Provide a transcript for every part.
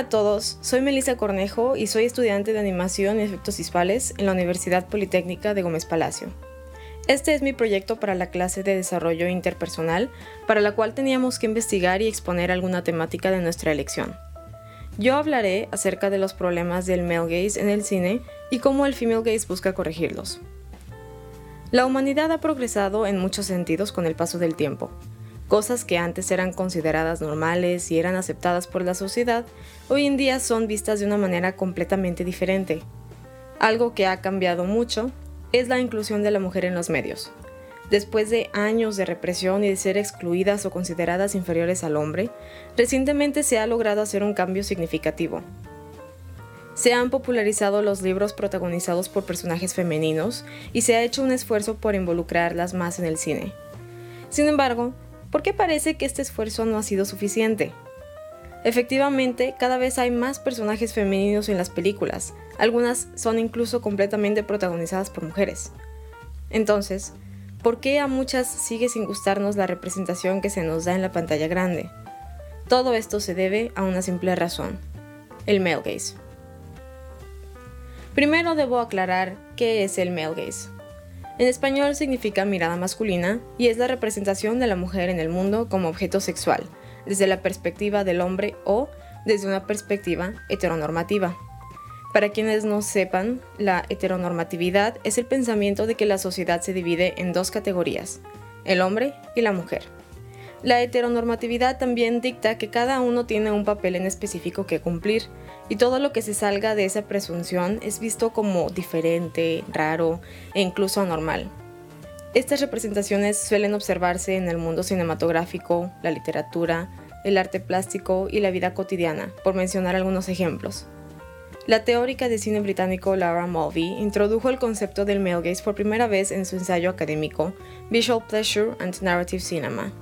A todos, soy Melissa Cornejo y soy estudiante de animación y efectos visuales en la Universidad Politécnica de Gómez Palacio. Este es mi proyecto para la clase de desarrollo interpersonal, para la cual teníamos que investigar y exponer alguna temática de nuestra elección. Yo hablaré acerca de los problemas del male gaze en el cine y cómo el female gaze busca corregirlos. La humanidad ha progresado en muchos sentidos con el paso del tiempo. Cosas que antes eran consideradas normales y eran aceptadas por la sociedad, hoy en día son vistas de una manera completamente diferente. Algo que ha cambiado mucho es la inclusión de la mujer en los medios. Después de años de represión y de ser excluidas o consideradas inferiores al hombre, recientemente se ha logrado hacer un cambio significativo. Se han popularizado los libros protagonizados por personajes femeninos y se ha hecho un esfuerzo por involucrarlas más en el cine. Sin embargo, ¿Por qué parece que este esfuerzo no ha sido suficiente? Efectivamente, cada vez hay más personajes femeninos en las películas, algunas son incluso completamente protagonizadas por mujeres. Entonces, ¿por qué a muchas sigue sin gustarnos la representación que se nos da en la pantalla grande? Todo esto se debe a una simple razón, el male gaze. Primero debo aclarar qué es el male gaze. En español significa mirada masculina y es la representación de la mujer en el mundo como objeto sexual, desde la perspectiva del hombre o desde una perspectiva heteronormativa. Para quienes no sepan, la heteronormatividad es el pensamiento de que la sociedad se divide en dos categorías, el hombre y la mujer. La heteronormatividad también dicta que cada uno tiene un papel en específico que cumplir, y todo lo que se salga de esa presunción es visto como diferente, raro e incluso anormal. Estas representaciones suelen observarse en el mundo cinematográfico, la literatura, el arte plástico y la vida cotidiana, por mencionar algunos ejemplos. La teórica de cine británico Laura Mulvey introdujo el concepto del male gaze por primera vez en su ensayo académico Visual Pleasure and Narrative Cinema,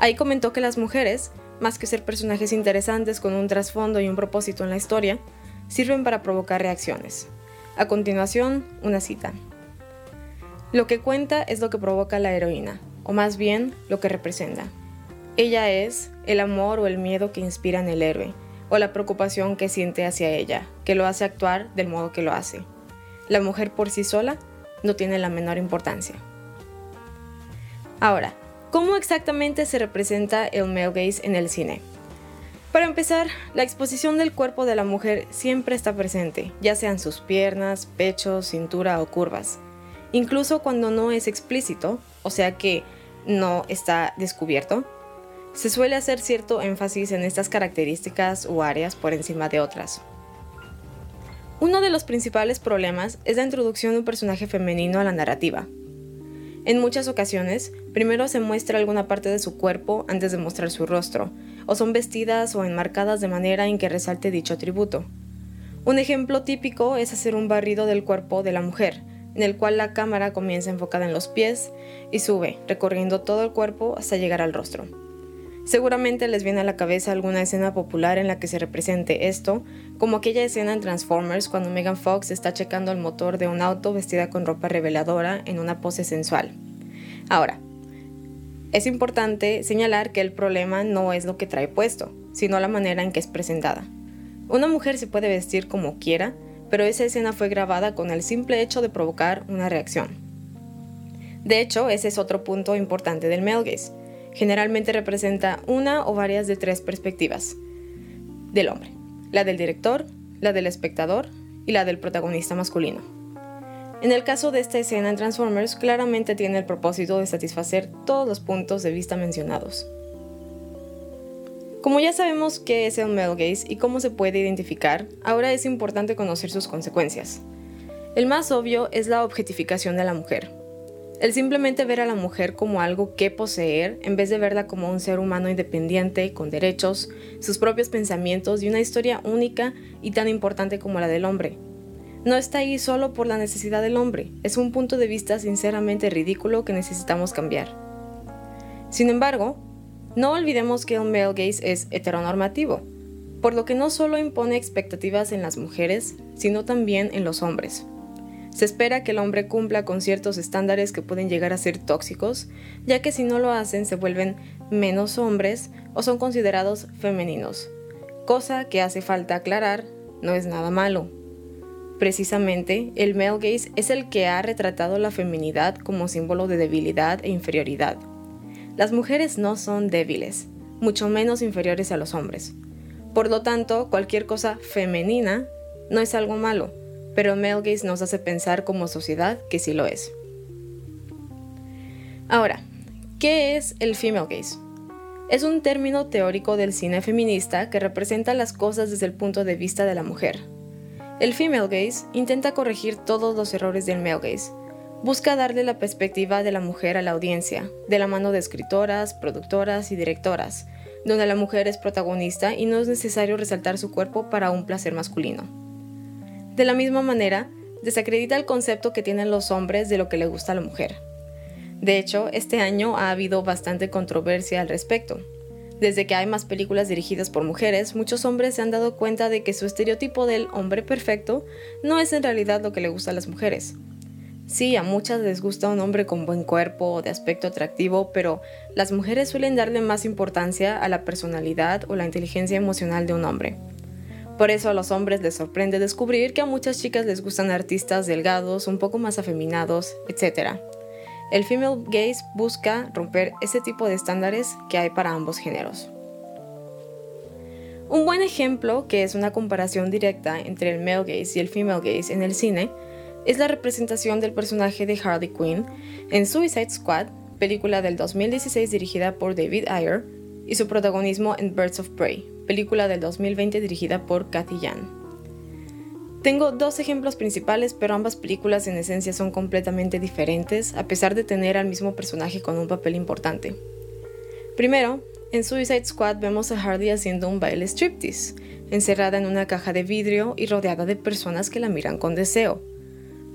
Ahí comentó que las mujeres, más que ser personajes interesantes con un trasfondo y un propósito en la historia, sirven para provocar reacciones. A continuación, una cita. Lo que cuenta es lo que provoca la heroína, o más bien lo que representa. Ella es el amor o el miedo que inspira en el héroe, o la preocupación que siente hacia ella, que lo hace actuar del modo que lo hace. La mujer por sí sola no tiene la menor importancia. Ahora, ¿Cómo exactamente se representa el male gaze en el cine? Para empezar, la exposición del cuerpo de la mujer siempre está presente, ya sean sus piernas, pechos, cintura o curvas. Incluso cuando no es explícito, o sea que no está descubierto, se suele hacer cierto énfasis en estas características o áreas por encima de otras. Uno de los principales problemas es la introducción de un personaje femenino a la narrativa, en muchas ocasiones, primero se muestra alguna parte de su cuerpo antes de mostrar su rostro, o son vestidas o enmarcadas de manera en que resalte dicho atributo. Un ejemplo típico es hacer un barrido del cuerpo de la mujer, en el cual la cámara comienza enfocada en los pies y sube, recorriendo todo el cuerpo hasta llegar al rostro. Seguramente les viene a la cabeza alguna escena popular en la que se represente esto, como aquella escena en Transformers cuando Megan Fox está checando el motor de un auto vestida con ropa reveladora en una pose sensual. Ahora, es importante señalar que el problema no es lo que trae puesto, sino la manera en que es presentada. Una mujer se puede vestir como quiera, pero esa escena fue grabada con el simple hecho de provocar una reacción. De hecho, ese es otro punto importante del male Generalmente representa una o varias de tres perspectivas del hombre, la del director, la del espectador y la del protagonista masculino. En el caso de esta escena en Transformers, claramente tiene el propósito de satisfacer todos los puntos de vista mencionados. Como ya sabemos qué es el male gaze y cómo se puede identificar, ahora es importante conocer sus consecuencias. El más obvio es la objetificación de la mujer. El simplemente ver a la mujer como algo que poseer en vez de verla como un ser humano independiente, con derechos, sus propios pensamientos y una historia única y tan importante como la del hombre, no está ahí solo por la necesidad del hombre, es un punto de vista sinceramente ridículo que necesitamos cambiar. Sin embargo, no olvidemos que el male gaze es heteronormativo, por lo que no solo impone expectativas en las mujeres, sino también en los hombres. Se espera que el hombre cumpla con ciertos estándares que pueden llegar a ser tóxicos, ya que si no lo hacen se vuelven menos hombres o son considerados femeninos, cosa que hace falta aclarar, no es nada malo. Precisamente, el male gaze es el que ha retratado la feminidad como símbolo de debilidad e inferioridad. Las mujeres no son débiles, mucho menos inferiores a los hombres. Por lo tanto, cualquier cosa femenina no es algo malo, pero el male gaze nos hace pensar como sociedad que sí lo es. Ahora, ¿qué es el female gaze? Es un término teórico del cine feminista que representa las cosas desde el punto de vista de la mujer, el female gaze intenta corregir todos los errores del male gaze. Busca darle la perspectiva de la mujer a la audiencia, de la mano de escritoras, productoras y directoras, donde la mujer es protagonista y no es necesario resaltar su cuerpo para un placer masculino. De la misma manera, desacredita el concepto que tienen los hombres de lo que le gusta a la mujer. De hecho, este año ha habido bastante controversia al respecto, desde que hay más películas dirigidas por mujeres, muchos hombres se han dado cuenta de que su estereotipo del hombre perfecto no es en realidad lo que le gusta a las mujeres. Sí, a muchas les gusta un hombre con buen cuerpo o de aspecto atractivo, pero las mujeres suelen darle más importancia a la personalidad o la inteligencia emocional de un hombre. Por eso a los hombres les sorprende descubrir que a muchas chicas les gustan artistas delgados, un poco más afeminados, etc. El female gaze busca romper ese tipo de estándares que hay para ambos géneros. Un buen ejemplo, que es una comparación directa entre el male gaze y el female gaze en el cine, es la representación del personaje de Harley Quinn en Suicide Squad, película del 2016 dirigida por David Ayer, y su protagonismo en Birds of Prey, película del 2020 dirigida por Cathy Yan. Tengo dos ejemplos principales, pero ambas películas en esencia son completamente diferentes, a pesar de tener al mismo personaje con un papel importante. Primero, en Suicide Squad vemos a Harley haciendo un baile striptease, encerrada en una caja de vidrio y rodeada de personas que la miran con deseo.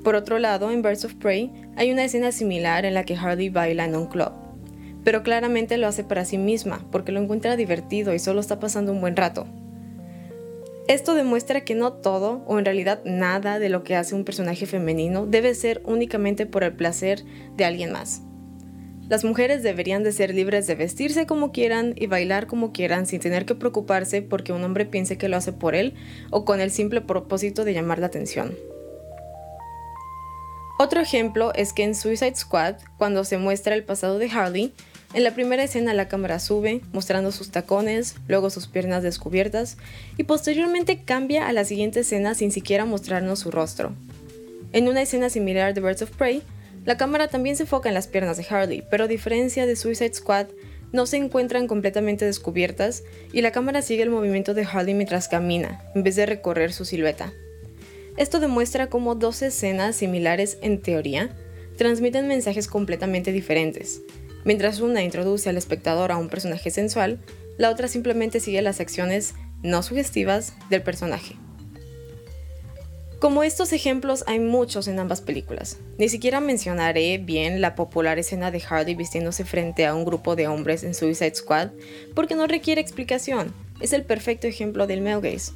Por otro lado, en Birds of Prey hay una escena similar en la que Harley baila en un club, pero claramente lo hace para sí misma, porque lo encuentra divertido y solo está pasando un buen rato. Esto demuestra que no todo, o en realidad nada de lo que hace un personaje femenino debe ser únicamente por el placer de alguien más. Las mujeres deberían de ser libres de vestirse como quieran y bailar como quieran sin tener que preocuparse porque un hombre piense que lo hace por él o con el simple propósito de llamar la atención. Otro ejemplo es que en Suicide Squad, cuando se muestra el pasado de Harley, en la primera escena la cámara sube, mostrando sus tacones, luego sus piernas descubiertas, y posteriormente cambia a la siguiente escena sin siquiera mostrarnos su rostro. En una escena similar de Birds of Prey, la cámara también se enfoca en las piernas de Harley, pero a diferencia de Suicide Squad, no se encuentran completamente descubiertas y la cámara sigue el movimiento de Harley mientras camina, en vez de recorrer su silueta. Esto demuestra cómo dos escenas similares en teoría transmiten mensajes completamente diferentes, Mientras una introduce al espectador a un personaje sensual, la otra simplemente sigue las acciones no sugestivas del personaje. Como estos ejemplos hay muchos en ambas películas. Ni siquiera mencionaré bien la popular escena de Hardy vistiéndose frente a un grupo de hombres en Suicide Squad porque no requiere explicación. Es el perfecto ejemplo del male gaze.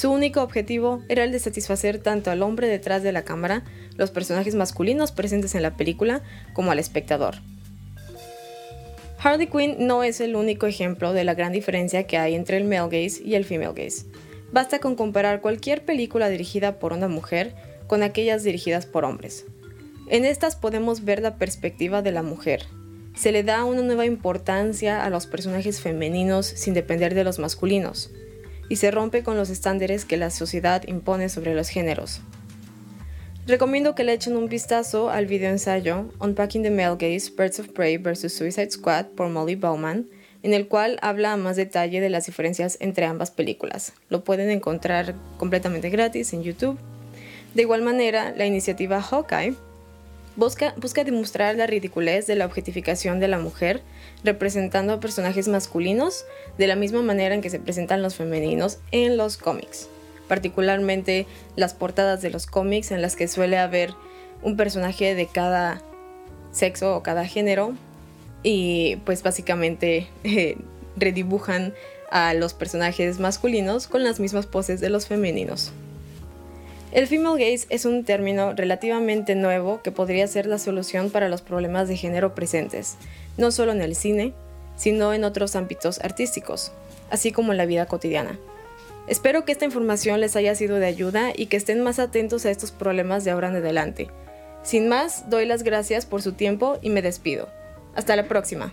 Su único objetivo era el de satisfacer tanto al hombre detrás de la cámara, los personajes masculinos presentes en la película, como al espectador. Harley Quinn no es el único ejemplo de la gran diferencia que hay entre el male gaze y el female gaze. Basta con comparar cualquier película dirigida por una mujer con aquellas dirigidas por hombres. En estas podemos ver la perspectiva de la mujer, se le da una nueva importancia a los personajes femeninos sin depender de los masculinos, y se rompe con los estándares que la sociedad impone sobre los géneros. Recomiendo que le echen un vistazo al video ensayo Unpacking the Male Gaze Birds of Prey vs. Suicide Squad por Molly Bowman, en el cual habla a más detalle de las diferencias entre ambas películas. Lo pueden encontrar completamente gratis en YouTube. De igual manera, la iniciativa Hawkeye busca, demostrar la ridiculez de la objetificación de la mujer, representando a personajes masculinos de la misma manera en que se presentan los femeninos en los cómics particularmente las portadas de los cómics en las que suele haber un personaje de cada sexo o cada género y pues básicamente eh, redibujan a los personajes masculinos con las mismas poses de los femeninos. El female gaze es un término relativamente nuevo que podría ser la solución para los problemas de género presentes, no solo en el cine, sino en otros ámbitos artísticos, así como en la vida cotidiana. Espero que esta información les haya sido de ayuda y que estén más atentos a estos problemas de ahora en adelante. Sin más, doy las gracias por su tiempo y me despido. Hasta la próxima.